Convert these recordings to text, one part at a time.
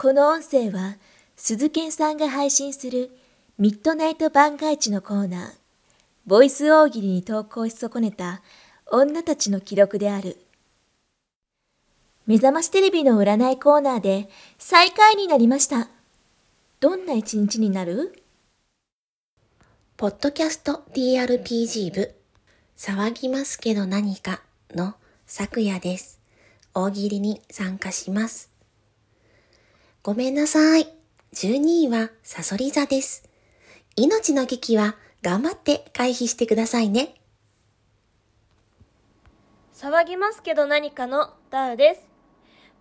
この音声は、鈴賢さんが配信するミッドナイト番外地のコーナー、ボイス大喜利に投稿し損ねた女たちの記録である。目覚ましテレビの占いコーナーで最下位になりました。どんな一日になる？ポッドキャスト TRPG 部、騒ぎますけど何かの昨夜です。大喜利に参加します。ごめんなさい。12位はサソリ座です。命の危機は頑張って回避してくださいね。騒ぎますけど何かのダウです。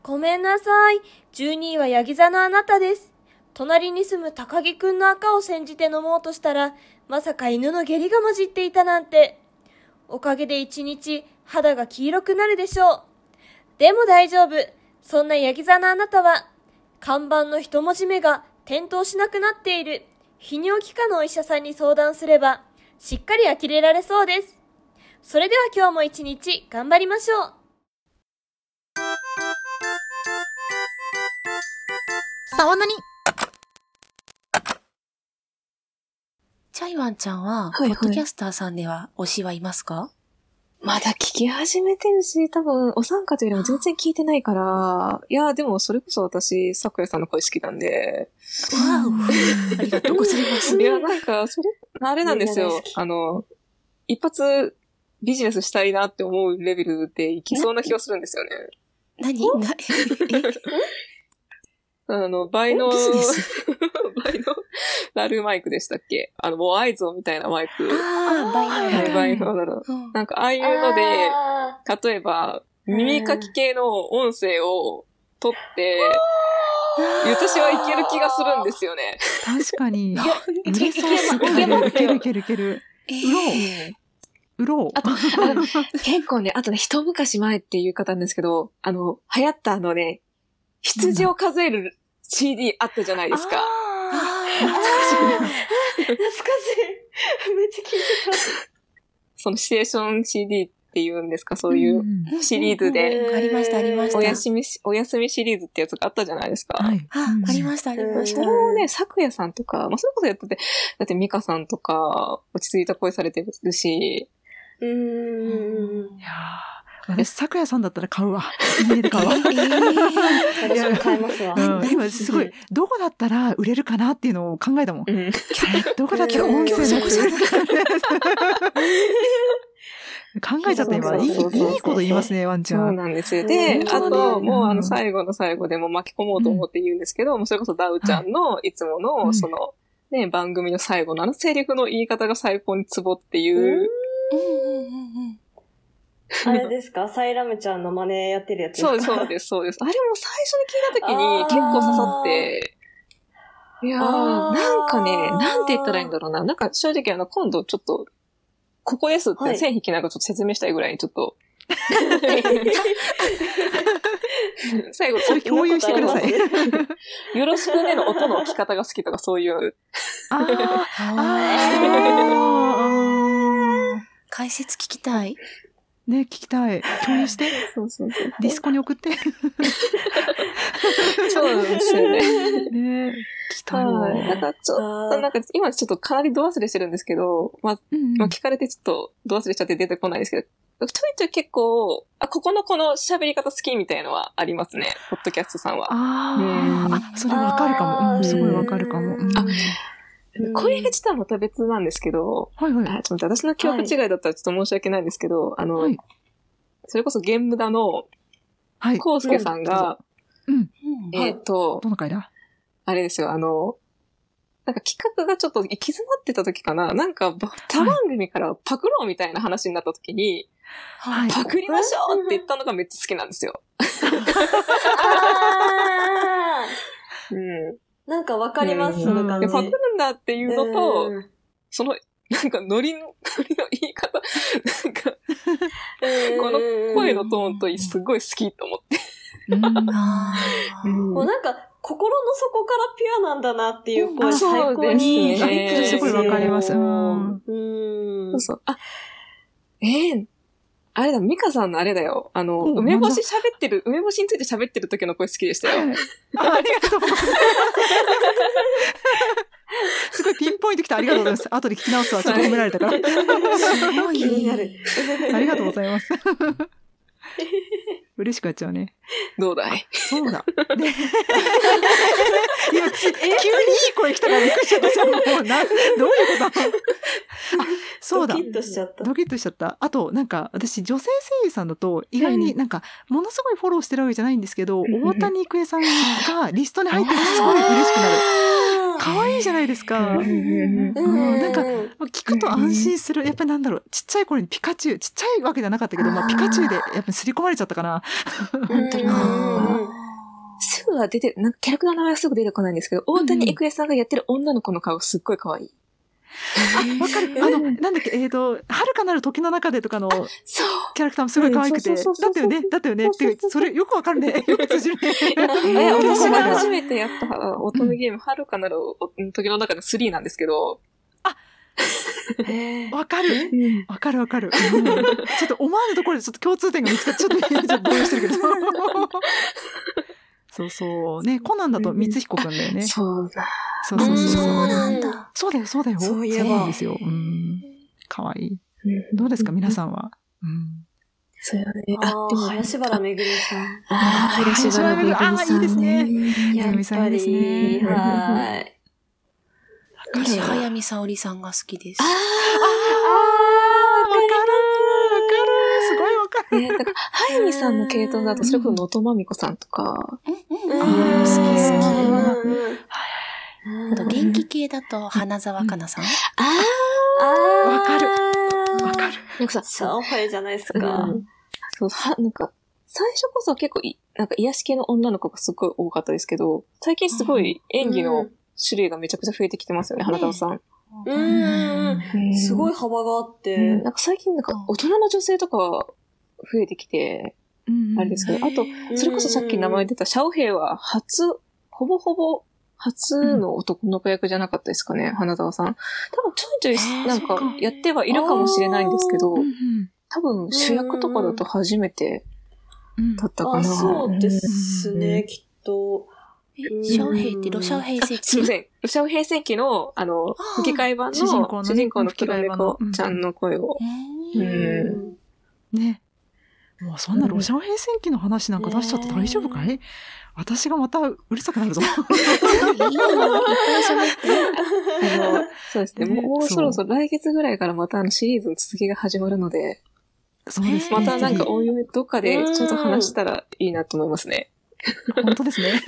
ごめんなさい。12位はヤギ座のあなたです。隣に住む高木くんの赤を煎じて飲もうとしたら、まさか犬の下痢が混じっていたなんて。おかげで一日肌が黄色くなるでしょう。でも大丈夫。そんなヤギ座のあなたは、看板の一文字目が点灯しなくなっている泌尿器科のお医者さんに相談すれば、しっかり呆れられそうです。それでは今日も一日頑張りましょう。さわなにチャイワンちゃんは、はいはいポッドキャスターさんでは推しはいますか？まだ聞き始めてるし、多分、お三方よりも全然聞いてないから、いや、でもそれこそ私、桜さんの声好きなんで、わお。ありがとうございます。い。や、なんか、それ、あれなんですよ。あの、一発ビジネスしたいなって思うレベルでいきそうな気がするんですよね。何？な、あの、倍の、倍のラルマイクでしたっけ？あの、もう合図みたいなマイク。ああ、倍のだろう。うんなんか、ああいうので、あ例えば、耳かき系の音声を取って、私はいける気がするんですよね。確かに。え売れそうすごい。いけますよいけるいけるいける。え売ろう。あと、あの結構ね、あとね、一昔前っていう方なんですけど、あの、流行ったあのね、羊を数える CD あったじゃないですか。あ懐かしい。めっちゃ聞い。てそのシチュエーション CD ってい。うんですか、そうい。うーシリーズで、うんありました、ありました。お休みし、お休みシリーズってやつがあったじゃない。ですか。はい。あ、ありました、ありました。それをね、咲夜さんとか、まあ、それこそやってて、だってミカさんとか、落ち着い。た声されてるし、た。うーん。い。やー私、咲夜さんだったら買うわ。家で買うわ。私も買いますわ。うん、今すごい、どこだったら売れるかなっていうのを考えたもん。うん。えどこだったら音声の考えちゃった今。いい、こと言いますね、ワンちゃ。そうんなんですよ。でう、んあと、もうあの、うん最後の最後でも巻き込もうと思って言うんですけど、もうそれこそダウちゃんのいつもうの、んその、ね、番組の最後のあのセリフの言い方が最高にツボっていう、あれですか？サイラムちゃんの真似やってるやつですか？そうです、そうです、そうです。あれも最初に聞いた時に結構刺さって、いやー、なんかね、なんて言ったらいいんだろうな。なんか正直あの、今度ちょっと、ここですっはい。て線引きなんかちょっと説明したいぐらいにちょっと、最後、それ共有してください。よろしくねの音の置き方が好きとかそういう、あーああー。解説聞きたい。ー。ね、聞きたい。共有して。そうそうそう。ディスコに送って。そうなんですよね。ね、聞きたいわ。はい。なんかちょっあと、なんか今ちょっとかなり度忘れしてるんですけど、まあ、うんまあ、聞かれてちょっと度忘れしちゃって出てこないですけど、ちょいちょい結構、あ、ここのこの喋り方好きみたいのはありますね、ポッドキャストさんは。あうんーあ、それわかるかも。うん、すごいわかるかも。うんあうん声が実はまた別なんですけど、はいはい。あちょっと待って私の記憶違いだったらちょっと申し訳ないんですけど、あの、はい。それこそゲームダのはい。コウスケさんが、うん。えっ、と、どの回だ？あれですよ、あの、なんか企画がちょっと行き詰まってた時かな、なんかば他番組からパクろうみたいな話になった時に、はい。パクりましょうって言ったのがめっちゃ好きなんですよ。あうん。ーなんかわかります、うんその感じ。でパクるんだっていうのと、うんその、なんかノリの、ノリの言い方、なんか、この声のトーンとすごい好きと思って。うんあーうんもうなんか、心の底からピュアなんだなっていう声、あ最高に。そうですねすごいわかります。うん。うーんそう。そう。あ、ええあれだ、ミカさんのあれだよ。あの、梅干し喋ってる、梅干しについて喋ってる時の声好きでしたよ。ありがとう。すごいピンポイント来たありがとうございます。後で聞き直すわ。ちょっと褒められたから。気になる。ありがとうございます。嬉しくなっちゃうね。どうだい？そうだ。急にいい声来たからびっくりしちゃった。どういうこと？そうだド。キッとしちゃった。ドキッとしちゃった。あと、なんか、私、女性声優さんだと、意外になんか、ものすごいフォローしてるわけじゃないんですけど、んうん大谷育恵さんがリストに入ってるとすごい嬉しくなる。可愛いじゃないですか。うんうんなんか聞くと安心する。やっぱりなんだろう、ちっちゃい頃にピカチュウ、ちっちゃいわけじゃなかったけど、まあ、ピカチュウでやっぱり刷り込まれちゃったかな。本当にあすぐは出て、なんかキャラクターの名前はすぐ出てこないんですけど、大谷育恵さんがやってる女の子の顔すっごい可愛い。あ、わかる。あの、なんだっけ、えっ、と、遥かなる時の中でとかの。キャラクターもすごい可愛くて、だったよね、だったよねって、それよくわかるね。よく通じるね。え、私が初めてやった乙女ゲーム、はるかなる時の中の3なんですけど、わかる。わかるわかる。うんちょっと思わぬところでちょっと共通点が見つかって、ちょっと動揺してるけど。そうそう。ね、コナンだと光彦くんだよね。そうだ。そうそうそう。そうなんだ。そうだよ、そうだよ。そういえばなんですよ。うん。かわいい。どうですか、皆さんは？うん。そうよね。ああ、でも、林原めぐみさん。ああ、林原めぐみさん、ね。あーいいですねやっぱですねり、はい。私、早見沙織さんが好きです。ああ、わかるわかるすごいわかる。ね、だから、早見さんの系統だと、それこそ能登まみこさんとか、うんうんあー好き好き。あと、元気系だと、花澤香菜さん。ああわかる。るわかる。なんかさ、シャオハイじゃないですうか。ん。そう、は、なんか、最初こそ結構い、なんか癒し系の女の子がすごい多かったですけど、最近すごい演技の種類がめちゃくちゃ増えてきてますよね、花澤さん。うん。うん。すごい幅があっうん。てなん。か最近なんか大人の女性とかは増えてきて、あれですけど、あと、それこそさっき名前出たシャオヘイは初、ほぼほぼ初の男の子役じゃなかったですかね、花澤さん。多分ちょいちょいなんかやってはいるかもしれないんですけどう、ん多分主役とかだと初めてだったかな。そうですね、きっと。え、シャオヘイってロシャオヘイあ世すいません。ロシアオ平戦記の、あの、吹き替え版の主人公のね主人公の黒吹き替え版の猫ちゃんの声を。ね。もうそんなロシア平戦記の話なんか出しちゃって大丈夫かい？私がまたうるさくなるぞ。いいよ、いっぱい喋って。あの、そうですね。ねもうそろそろ来月ぐらいからまたあのシリーズの続きが始まるので、そうですね。またなんかぜおいおいどっかでちょっと話したらいいなと思いますね。ひ本当ですね。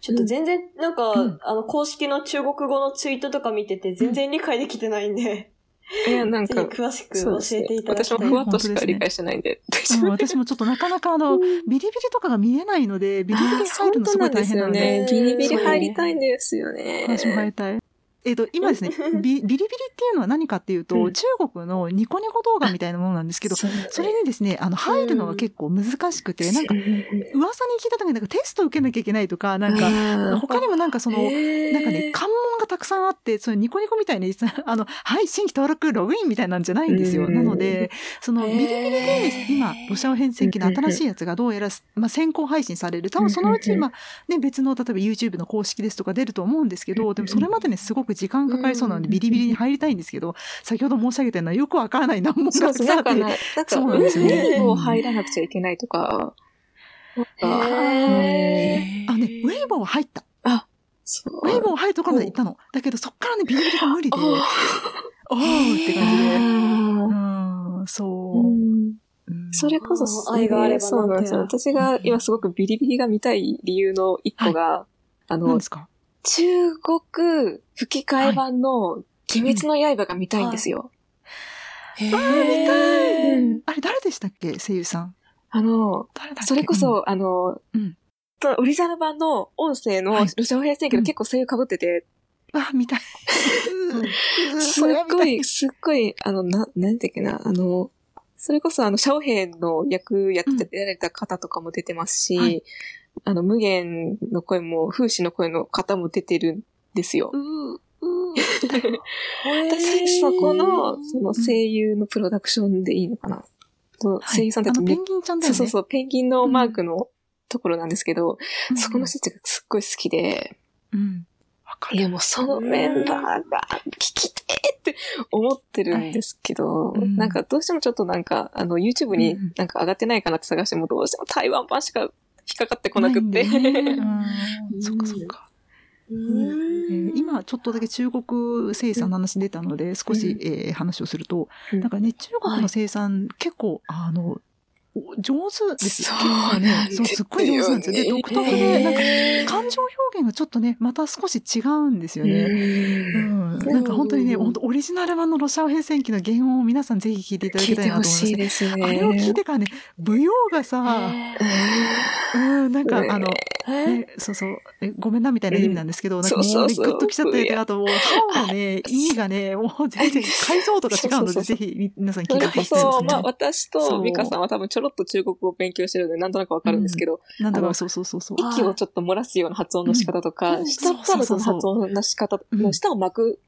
ちょっと全然、なんか、うんあの、公式の中国語のツイートとか見てて、全然理解できてないんで、いや、なんか、詳しく教えてい。ただきたい。私もふわっとしか理解してないんで。うん私もちょっとなかなかあの、ビリビリとかが見えないので、ビリビリ入るのすごい大変なので、ビリビリ入りたいんですよね。私も入りたい。えっ、と、今ですね、ビビリビリっていうのは何かっていうと、うん。中国のニコニコ動画みたいなものなんですけど、それにですね、あの、入るのが結構難しくて、なんか、噂に聞いた時になんかテスト受けなきゃいけないとか、なんか、か他にもなんかその、なんかね、関門がたくさんあって、そのニコニコみたいな、あの、はい、新規登録、ログインみたいなんじゃないんですよ。うん。なので、そのビリビリで、今、ロシア変遷機の新しいやつがどうやら、まあ、先行配信される。多分そのうち今、ね、別の、例えば YouTube の公式ですとか出ると思うんですけど、でもそれまでにすごく時間かかりそうなので、ビリビリに入りたいんですけど、先ほど申し上げたようなよくわからない難問そうです。がたくさんあってそうなんですよねウェイボー入らなくちゃいけないとか、あのね、ウェイボーは入った。そう。ウェイボー入るところまで行ったの。だけどそっからね、ビリビリが無理で、あおーって感じで。あうん、そうそれこそ、愛があればそうなんですよ。私が今すごくビリビリが見たい理由の一個が、あの何で、すか？中国吹き替え版の鬼滅の刃が見たいんですよ。へあー見たい。うんあれ誰でしたっけ？声優さん。あの、それこ、そ、あの、うん。とオリジナル版の音声のはい。ロシア語編成けど結構声優被ってて、うんあ、見たい。うん。すっごい、すっごい、あの、な、なんていうっけな、あの、それこそあの、シャオヘイの役やってられた方とかも出てますし、はいあの、無限の声も、風刺の声の方も出てるんですよ。うーうー。私、そこの、その声優のプロダクションでいいのかな？とはい。声優さんたちペンギンちゃんだよね。そうそうそう、ペンギンのマークのところなんですけど、うん。そこの人たちがすっごい好きで、うん。わいやもうそのメンバーが聞きてーって思ってるんですけど、うん。なんかどうしてもちょっとなんか、あの YouTube になんか上がってないかなって探してもどうしても台湾版しか引っかかってこなくって。そっかそっか。今ちょっとだけ中国生産の話出たので少し、えー話をすると、うん。なんかね中国の生産、結構あのお上手ですそう結構なんですよそうすっごい上手なんですよ。で独特でなんか感情表現がちょっとねまた少し違うんですよね。うん、なん。か本当にね、うん本当オリジナル版のロシア語変遷記の原音を皆さんぜひ聞いていただきたいなと思いますしいですね。あれを聞いてからね、舞踊がさ、うん、なんかねあの、ね、そうそう、えごめんなみたいな意味なんですけど、なんかもうね、そうそう。そうグッときちゃったりとか、あともう、歯のね、意味がね、もう全然解像度が違うので、そうそうそう。ぜひ皆さん聞いてほしいですそ、まあね。私そうとミカさんは多分ちょろっと中国語を勉強してるのでなんとなくわかるんですけど、なんだか、あのそうそうそうそう。息をちょっと漏らすような発音の仕方とか、うん。下っ腹の発音の仕方、うん。の下を巻く、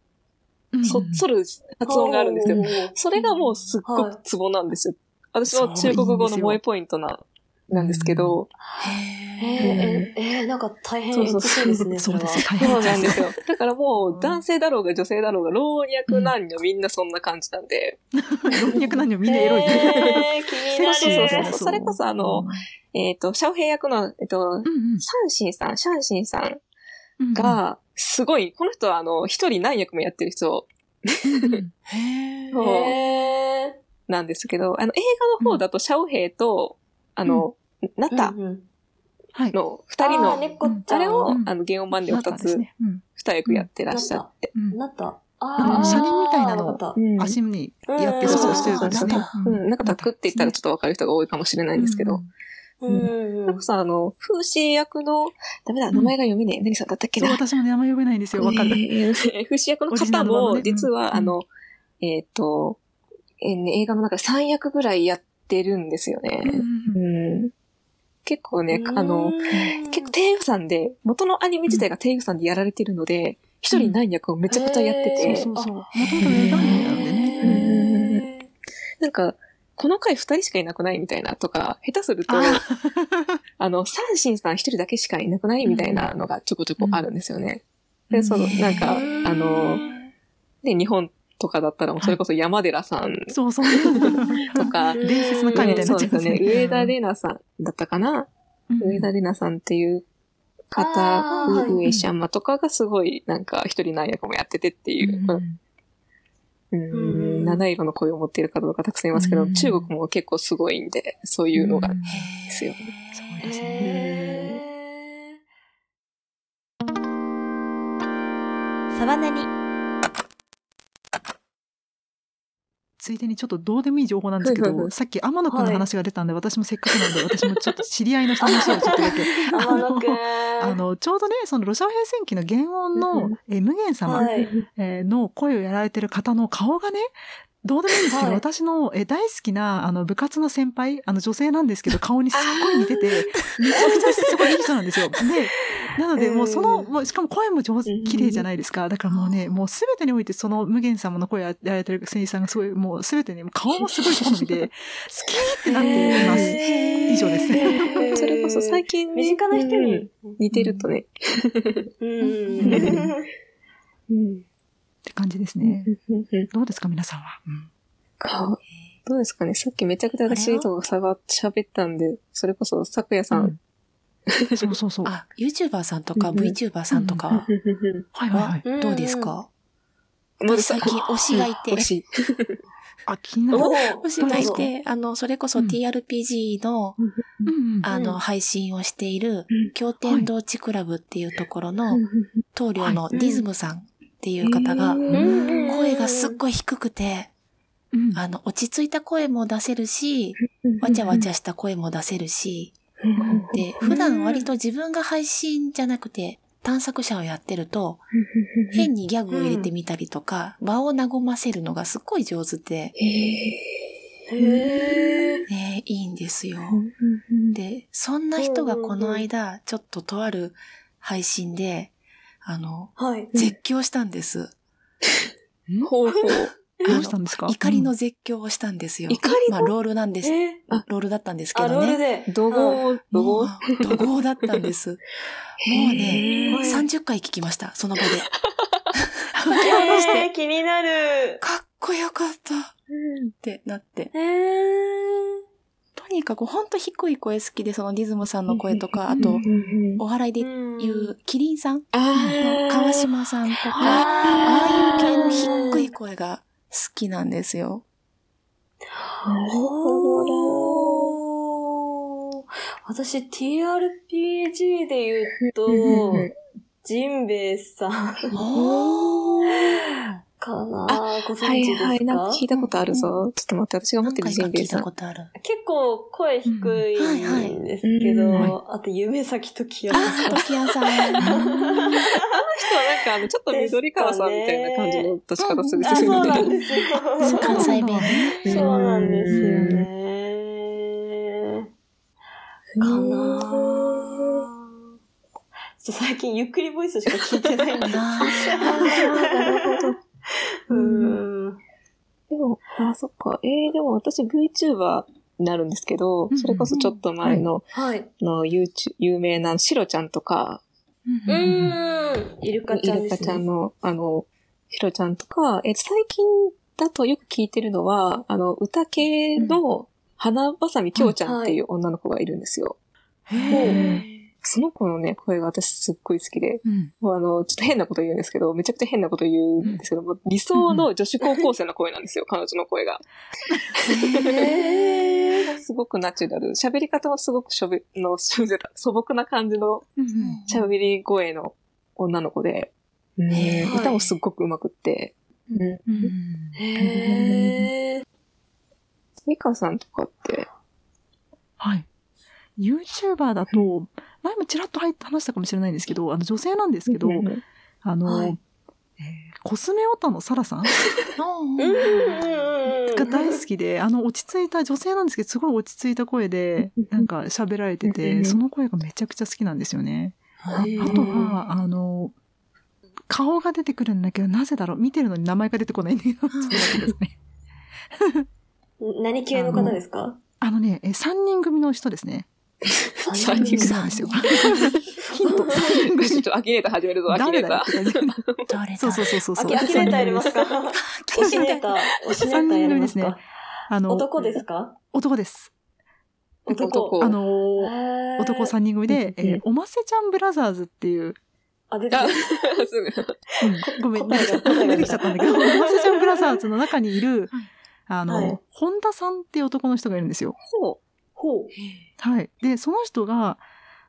うん。そ、反る発音があるんですよ。よ。それがもうすっごくツボなんですよ。私の中国語の萌えポイントな、なんですけど、えー、えー、えー、なんか大変そうですね、それは。そうです、大そう。なんですすよ。だからもう男性だろうが女性だろうが老若男女みんなそんな感じなんで。老若男女みんなエロい。えー、気になそうそうる。そう。それこそあの、えっ、と、シャオヘイ役の、えっ、と、うんうん。シャンシンさん、シャンシンさんうんうん、が、すごい、この人はあの、一人何役もやってる人。うんうんへそう。へなんですけど、あの、映画の方だとシャオヘイと、あの、ナー。タうんうんはい。の二人の、猫ちゃんあれを、うんあの、原音版では二つ、二役やってらっしゃって。うんなった。ああ車輪みたいなのわかったうん足にやってうんそうしてるんですね。う、ん、なんかタクって言ったらちょっとわかる人が多いかもしれないんですけど。うんうんなんかさ、あの、風刺役の、ダメだ、名前が読めねえ。何さんだったっけそう、な。私も名前呼べないんですよ。わかる。えー 風刺役の方も、実は、うんあの、えっ、と、え映画の中で3役ぐらいやってるんですよね。うん。結構ね、あの、結構低予算で、元のアニメ自体が低予算でやられてるので、一人何役をめちゃくちゃやってて、そうそうそう。もともなんでね。なんか、この回二人しかいなくないみたいなとか、下手すると、あ あの、サンシンさん一人だけしかいなくないみたいなのがちょこちょこあるんですよね。で、その、なんか、あの、ね、日本とかだったらもうそれこそ山寺さんそうそう。とか、伝説の回みたいになっちゃいますね。そうですよね。上田玲奈さんだったかな、うん。上田玲奈さんっていう方、はい上シャンマとかがすごい、なんか一人何役もやっててっていう、うんうんうん。七色の声を持っている方とかたくさんいますけど、うん。中国も結構すごいんで、そういうのが。うん。ですよね。そうですね。へサバナについでにちょっとどうでもいい情報なんですけど、さっき天野くんの話が出たんで、私もせっかくなので、私もちょっと知り合いの人の話をちょっとだけ。あの、ちょうどね、そのロシア平戦記の原音うのん、えー無限様、はい。えーの声をやられてる方の顔がね、どうでもいいんですけど、はい私のえー大好きなあの部活の先輩、あの女性なんですけど、顔にすっごい似てて、めちゃくちゃすごいいい人なんですよ。で、なので、もうその、うん。もうしかも声も上手、うん。綺麗じゃないですか。だからもうね、もうすべてにおいてその無限様の声をやられてる声優さんがすごい、もうすべてね、もう顔もすごい好みで、好きってなっています。以上ですね。それこそ最近ね、身近な人に。うん。似てるとね。って感じですね。どうですか、皆さんは？うん。顔。どうですかね。さっきめちゃくちゃ私とかさが喋ったんで、それこそ、咲夜さん。そうそうそう。はあ、YouTuber さんとか VTuber さんとかは、いはいはい。はどうですか？まず最近推しがいて。推し。あ、気になる。推しがいて、あの、それこそうん。TRPG の、あの、うん。配信をしているうん、経典同地クラブっていうところの、棟梁のディズムさんっていう方が、うん声がすっごい低くて、うん。あの、落ち着いた声も出せるし、わちゃわちゃした声も出せるし、で、普段割と自分が配信じゃなくて、探索者をやってると、変にギャグを入れてみたりとか、場を和ませるのがすっごい上手で、へー。ね、いいんですよ。で、そんな人がこの間、ちょっととある配信で、あの、はい。絶叫したんです。ほうほう。どうしたんですか？怒りの絶叫をしたんですよ。怒りまあ、ロールなんです。え？ロールだったんですけあ、どロールね。で。怒号、怒も号う、怒号だったんです。もうね、30回聞きました、その場で。えー、気になる。かっこよかったってなって。えー。とにかくほんと低い声好きで、そのリズムさんの声とか、あと、お笑いでうん言う、キリンさん川島さんとか、あああいう系のー低い声が好きなんですよ。おー。私 TRPG で言うとジンベエさんかなご存はい知ですか、はい、なんか聞いたことあるぞ。ちょっと待って、私が持ってるジンベエさん。たことある。結構声低いんですけど、うんはいはあと夢咲時矢あさんー、時矢さん。人はなんかあの、ちょっと緑川さんみたいな感じの出し方するあ、人そうなんね。ですよ。関西弁ね。そうなんですよね。かなぁ。ちょ最近ゆっくりボイスしか聞いてないんで。あ うーん。でも、あ、そっか。えー、でも私 VTuber になるんですけどうん、それこそちょっと前の、はい。の YouTube、有名なシロちゃんとか、うーん。イルカちゃんイルカ。ちゃんの、あの、シロちゃんとか、え、最近だとよく聞いてるのは、あの、歌系の花ばさみきょうちゃんっていう女の子がいるんですよ。へーその子のね、声が私すっごい好きで、うんもうあの、ちょっと変なこと言うんですけど、めちゃくちゃ変なこと言うんですけど、もう理想の女子高校生の声なんですよ、彼女の声が。へすごくナチュラル。喋り方もすごくしょべ、の、素朴な感じのうん喋り声の女の子で、うんはい歌もすっごく上手くって、うん。へー。ミカさんとかって、はい。YouTuber だと、前もちらっと入って話したかもしれないんですけど、あの女性なんですけど、あの、はい。えーコスメオタのサラさんが大好きで、あの落ち着いた女性なんですけど、すごい落ち着いた声で、なんか喋られてうんて、その声がめちゃくちゃ好きなんですよね。ああとは、あの、顔が出てくるんだけど、なぜだろう？見てるのに名前が出てこないんだけど、ちょっと待ってくださいね。何系の方ですか？あのね、え3人組の人ですね。三人組そうなんですよ。ヒント、3人組。ちょっとアキネーター始めるぞ、アキネータ誰だよ。って感じ。誰だそうそうそうそうそう。アキアキネーターやりますか？キ推しネーター、推しネーターやります三人組ですね。かあの、男ですか？男です。男。男。あの男3人組で、えうんーおませちゃんブラザーズっていう、あ、出てあ、きごめん、出てきちゃったんだけど、おませちゃんブラザーズの中にいる、あの、はい。本田さんっていう男の人がいるんですよ。ほほう。はい。で、その人が、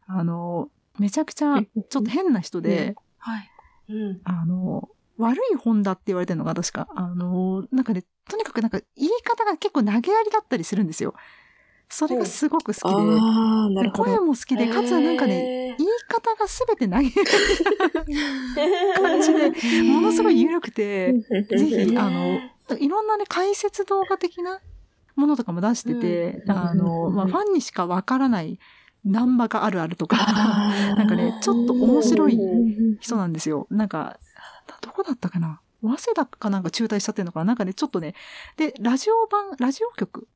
あの、めちゃくちゃ、ちょっと変な人で、はい。うん。あの、悪い本田って言われてるのが確か、あの、なんかね、とにかくなんか言い方が結構投げやりだったりするんですよ。それがすごく好きで、で。声も好きで、かつなんかね、ね言い方がすべて投げやりな感じで、ものすごい緩くて、ぜひ、あの、いろんなね、解説動画的なものとかも出してて、うん。あの、まあ、ファンにしかわからないナンバがあるあるとか、あなんかね、ちょっと面白いー人なんですよ。なんか、どこだったかな？早稲田かなんか中退しちゃってるのかな？なんかね、ちょっとね、で、ラジオ版、ラジオ局？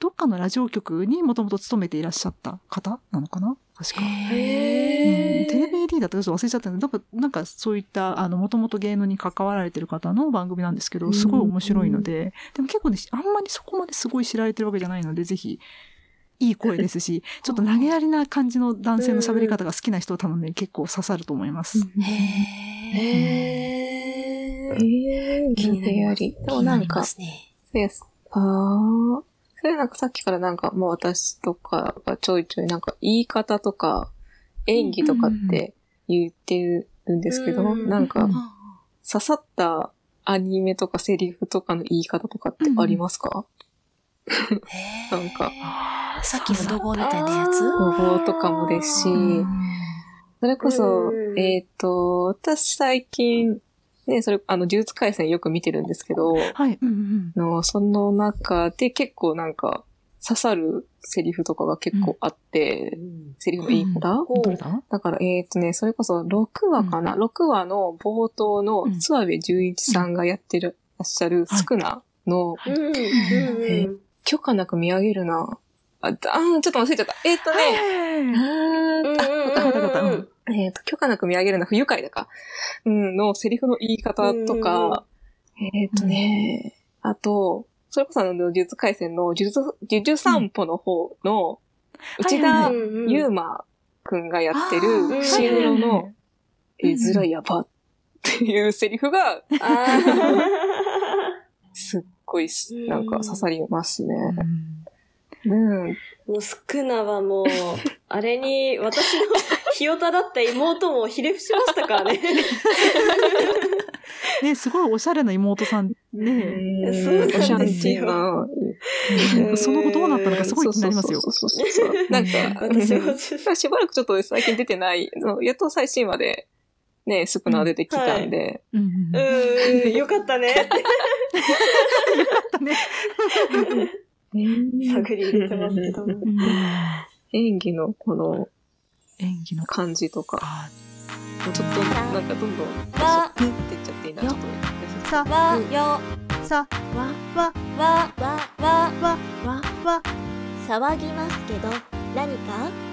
どっかのラジオ局にもともと勤めていらっしゃった方なのかな？確か。うんへテレビ AD だったかちょっと忘れちゃったんで、なんか、なんかそういった、あの、もともと芸能に関わられてる方の番組なんですけど、すごい面白いので、でも結構ね、あんまりそこまですごい知られてるわけじゃないので、ぜひ、いい声ですし、ちょっと投げやりな感じの男性の喋り方が好きな人は多分ね、結構刺さると思います。へー。へー。えー、気になり。でもなんか、すね。そうです。ああ。それなんかさっきからなんかもう私とかがちょいちょいなんか言い方とか演技とかって言ってるんですけど、うんなんかうん刺さったアニメとかセリフとかの言い方とかってありますか、なんか、さっきの怒号みたいなやつ？あ語とかもですし、それこそう、んえっ、と、私最近、ね、それ、あの、呪術回戦よく見てるんですけど、はい。うんうん。の、その中で結構なんか、刺さるセリフとかが結構あって、セリフの言い方、ほうどれだ？だから、えっ、とね、それこそ6話かな、6話の冒頭のうん諏訪部純一さんがやってる、っしゃるスクナの、うん。うんえー許可なく見上げるな。あ、あーちょっと忘れちゃった。えーっとね、あーあわかったわかえっ、と、許可なく見上げるな、不愉快だか。うん、のセリフの言い方とか、えっ、とね、あと、それこそあの、呪術回戦の呪術、呪術散歩の方の、内田うんうんゆうまくんがやってる、シングロの、絵面やばっていうセリフが、あすっごいす、なんか刺さりますね。うん。うん。ーもうスクナはもう、あれに私のひよただった妹もひれ伏しましたからね。ね、すごいおしゃれな妹さんね。そうおしゃれな。うんその後どうなったのかすごい気になりますよ。なんか、私もちょっとしばらくちょっと最近出てない、のやっと最新話で、ね、スプナー出てきたんで、うんうんううんーん、よかったね探り入れてますけど。うん演技のこの演技の感じとか、あちょっとなんかどんどん、わグっていっちゃっていいな、ちょっと。さわ、よ、さわ、わわ、わ、わ、わ、わ、騒ぎますけど、何か